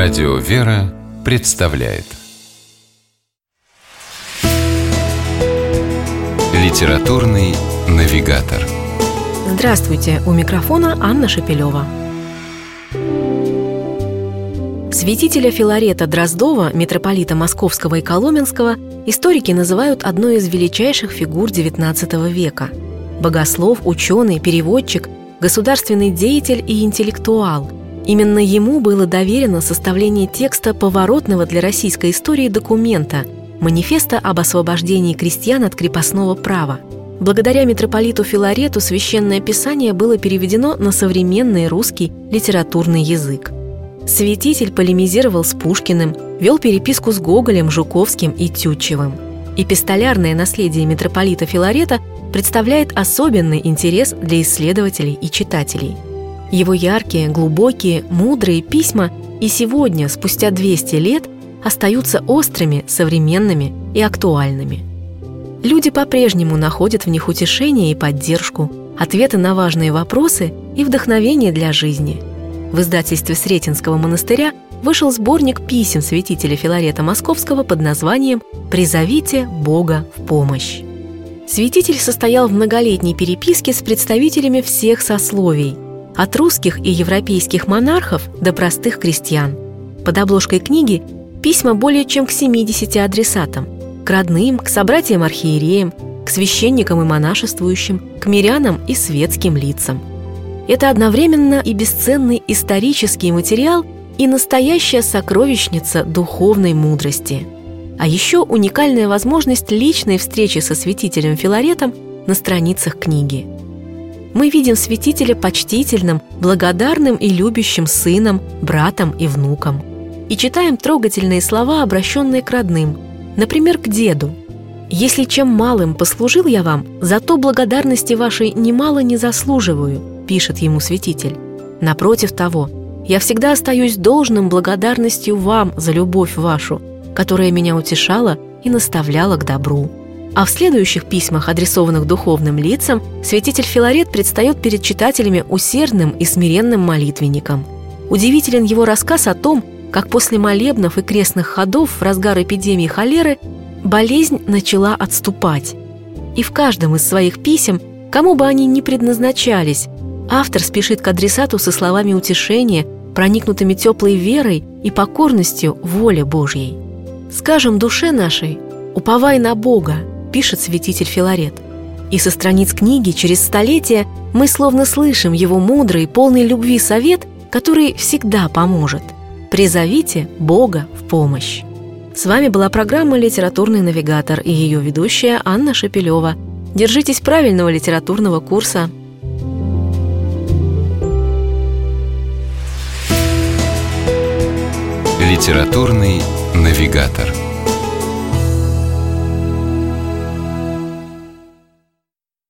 Радио «Вера» представляет Литературный навигатор Здравствуйте! У микрофона Анна Шапилева. Святителя Филарета Дроздова, митрополита Московского и Коломенского, историки называют одной из величайших фигур XIX века. Богослов, ученый, переводчик, государственный деятель и интеллектуал – Именно ему было доверено составление текста поворотного для российской истории документа – манифеста об освобождении крестьян от крепостного права. Благодаря митрополиту Филарету священное писание было переведено на современный русский литературный язык. Святитель полемизировал с Пушкиным, вел переписку с Гоголем, Жуковским и Тютчевым. Эпистолярное наследие митрополита Филарета представляет особенный интерес для исследователей и читателей – его яркие, глубокие, мудрые письма и сегодня, спустя 200 лет, остаются острыми, современными и актуальными. Люди по-прежнему находят в них утешение и поддержку, ответы на важные вопросы и вдохновение для жизни. В издательстве Сретенского монастыря вышел сборник писем святителя Филарета Московского под названием «Призовите Бога в помощь». Святитель состоял в многолетней переписке с представителями всех сословий – от русских и европейских монархов до простых крестьян. Под обложкой книги письма более чем к 70 адресатам – к родным, к собратьям-архиереям, к священникам и монашествующим, к мирянам и светским лицам. Это одновременно и бесценный исторический материал, и настоящая сокровищница духовной мудрости. А еще уникальная возможность личной встречи со святителем Филаретом на страницах книги – мы видим святителя почтительным, благодарным и любящим сыном, братом и внуком. И читаем трогательные слова, обращенные к родным, например, к деду. «Если чем малым послужил я вам, зато благодарности вашей немало не заслуживаю», пишет ему святитель. «Напротив того, я всегда остаюсь должным благодарностью вам за любовь вашу, которая меня утешала и наставляла к добру». А в следующих письмах, адресованных духовным лицам, святитель Филарет предстает перед читателями усердным и смиренным молитвенником. Удивителен его рассказ о том, как после молебнов и крестных ходов в разгар эпидемии холеры болезнь начала отступать. И в каждом из своих писем, кому бы они ни предназначались, автор спешит к адресату со словами утешения, проникнутыми теплой верой и покорностью воле Божьей. «Скажем душе нашей, уповай на Бога, пишет святитель Филарет. И со страниц книги через столетия мы словно слышим его мудрый, полный любви совет, который всегда поможет. Призовите Бога в помощь. С вами была программа «Литературный навигатор» и ее ведущая Анна Шапилева. Держитесь правильного литературного курса. «Литературный навигатор»